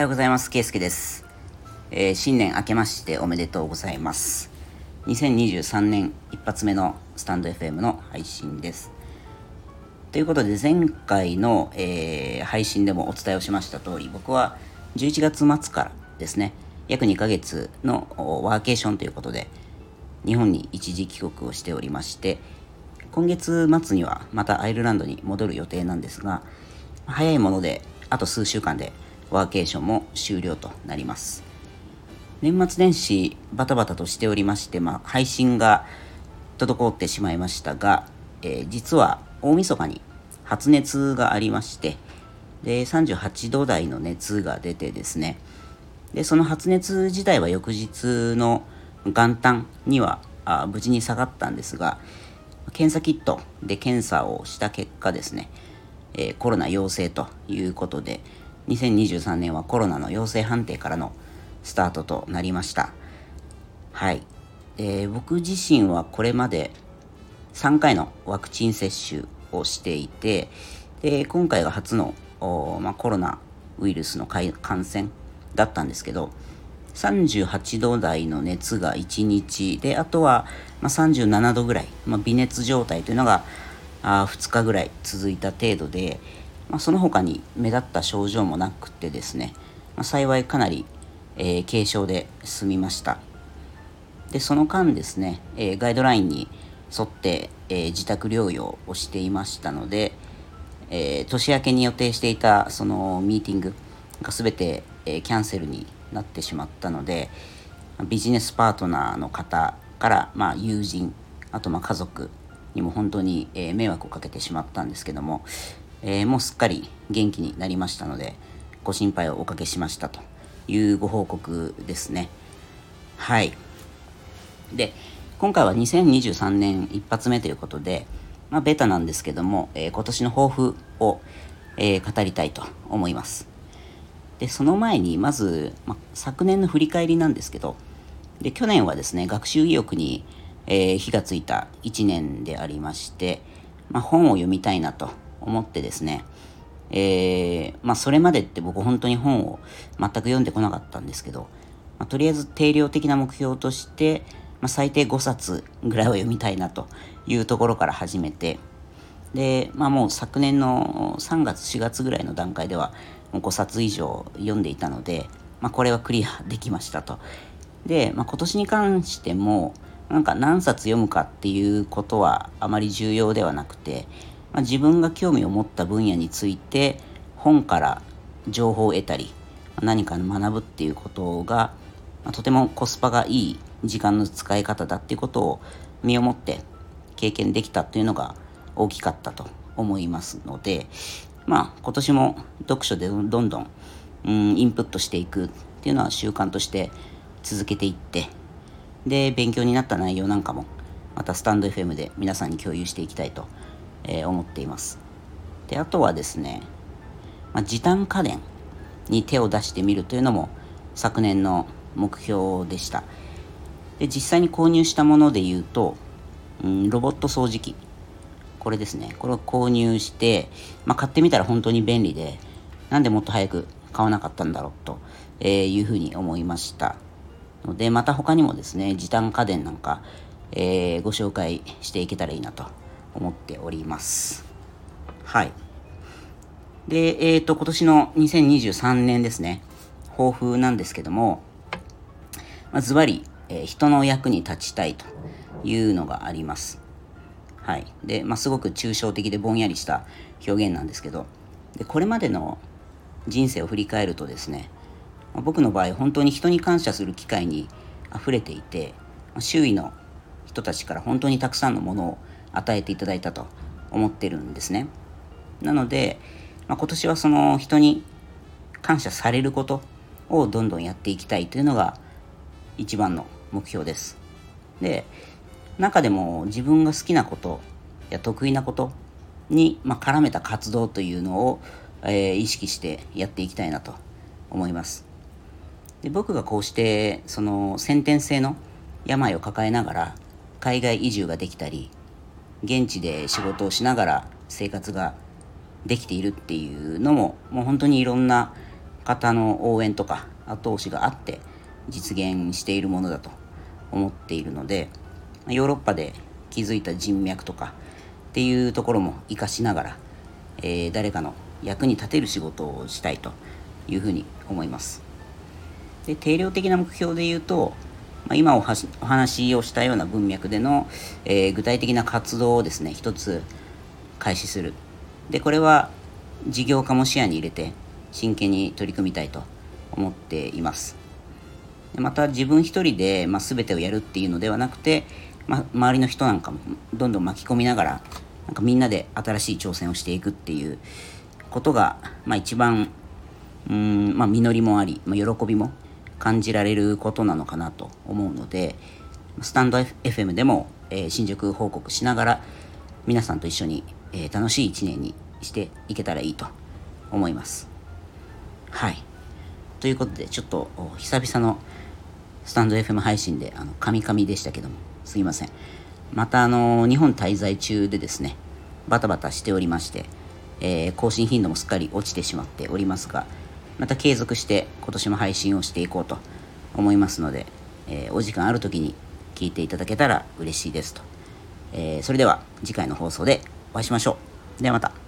はようございます。ケイスケです、えー、新年明けましておめでとうございます。2023年一発目のスタンド FM の配信です。ということで前回の、えー、配信でもお伝えをしました通り僕は11月末からですね約2ヶ月のワーケーションということで日本に一時帰国をしておりまして今月末にはまたアイルランドに戻る予定なんですが早いものであと数週間でワーケーションも終了となります。年末年始バタバタとしておりまして、まあ、配信が滞ってしまいましたが、えー、実は大晦日に発熱がありましてで38度台の熱が出てですねでその発熱自体は翌日の元旦にはあ無事に下がったんですが検査キットで検査をした結果ですね、えー、コロナ陽性ということで2023年はコロナの陽性判定からのスタートとなりました。はい、えー、僕自身はこれまで3回のワクチン接種をしていてで今回が初のまあ、コロナウイルスの感染だったんですけど38度台の熱が1日であとは、まあ、37度ぐらい、まあ、微熱状態というのがあ2日ぐらい続いた程度で、まあ、その他に目立った症状もなくてですね、まあ、幸いかなり、えー、軽症で済みました。でその間ですね、えー、ガイドラインに沿って、えー、自宅療養をしていましたので、え年明けに予定していたそのミーティングが全て、えキャンセルになってしまったのでビジネスパートナーの方から、まあ、友人あとまあ家族にも本当に、え迷惑をかけてしまったんですけども、えー、もうすっかり元気になりましたのでご心配をおかけしましたというご報告ですね。はい。で今回は2023年一発目ということで、まあ、ベタなんですけども、えー、今年の抱負を、えー、語りたいと思います。でその前にまず、ま、昨年の振り返りなんですけどで去年はですね学習意欲に、えー、火がついた1年でありまして、ま本を読みたいなと思ってですねえー、まあ、それまでって僕本当に本を全く読んでこなかったんですけど、まあ、とりあえず定量的な目標として、まあ、最低5冊ぐらいは読みたいなというところから始めてで、まあ、もう昨年の3月4月ぐらいの段階では5冊以上読んでいたので、まあ、これはクリアできましたと。で、まあ、今年に関してもなんか何冊読むかっていうことはあまり重要ではなくて、まあ、自分が興味を持った分野について本から情報を得たり何か学ぶっていうことが、まあ、とてもコスパがいい時間の使い方だっていうことを身をもって経験できたっていうのが大きかったと思いますので、まあ、今年も読書でどんどん、うん、インプットしていくっていうのは習慣として続けていってで勉強になった内容なんかもまたスタンド FM で皆さんに共有していきたいと、え、思っています。であとはですね、まあ、時短家電に手を出してみるというのも昨年の目標でした。で実際に購入したもので言うと、うん、ロボット掃除機。これですね。これを購入して、まあ、買ってみたら本当に便利でなんでもっと早く買わなかったんだろうと、えいうふうに思いました。のでまた他にもですね時短家電なんか、えー、ご紹介していけたらいいなと思っております。はい。でえっ、ー、と今年の2023年ですね。抱負なんですけどもまあずばり、えー、人の役に立ちたいというのがあります。はい。で、まあ、すごく抽象的でぼんやりした表現なんですけど、でこれまでの人生を振り返るとですね、まあ、僕の場合、本当に人に感謝する機会に溢れていて、まあ、周囲の人たちから本当にたくさんのものを与えていただいたと思ってるんですね。なので、まあ、今年はその人に感謝されることをどんどんやっていきたいというのが一番の目標です。で、中でも自分が好きなことや得意なことに、まあ、絡めた活動というのを、えー、意識してやっていきたいなと思います。で僕がこうしてその先天性の病を抱えながら海外移住ができたり現地で仕事をしながら生活ができているっていうのももう本当にいろんな方の応援とか後押しがあって実現しているものだと思っているのでヨーロッパで築いた人脈とかっていうところも活かしながら、えー、誰かの役に立てる仕事をしたいというふうに思います。で定量的な目標で言うと、まあ、今お話をしたような文脈での、えー、具体的な活動をですね一つ開始する。でこれは事業化も視野に入れて真剣に取り組みたいと思っています。また自分一人で、まあ、全てをやるっていうのではなくて、まあ、周りの人なんかもどんどん巻き込みながらなんかみんなで新しい挑戦をしていくっていうことが、まあ、一番うん、まあ、実りもあり、まあ、喜びも感じられることなのかなと思うのでスタンド FM でも、えー、進捗報告しながら皆さんと一緒に、えー、楽しい一年にしていけたらいいと思います。はい。ということで、ちょっと久々のスタンド FM 配信で、あの、カミカミでしたけども、すいません。また、あの、日本滞在中でですね、バタバタしておりまして、えー、更新頻度もすっかり落ちてしまっておりますが、また継続して今年も配信をしていこうと思いますので、えー、お時間ある時に聞いていただけたら嬉しいですと。えー、それでは次回の放送でお会いしましょう。ではまた。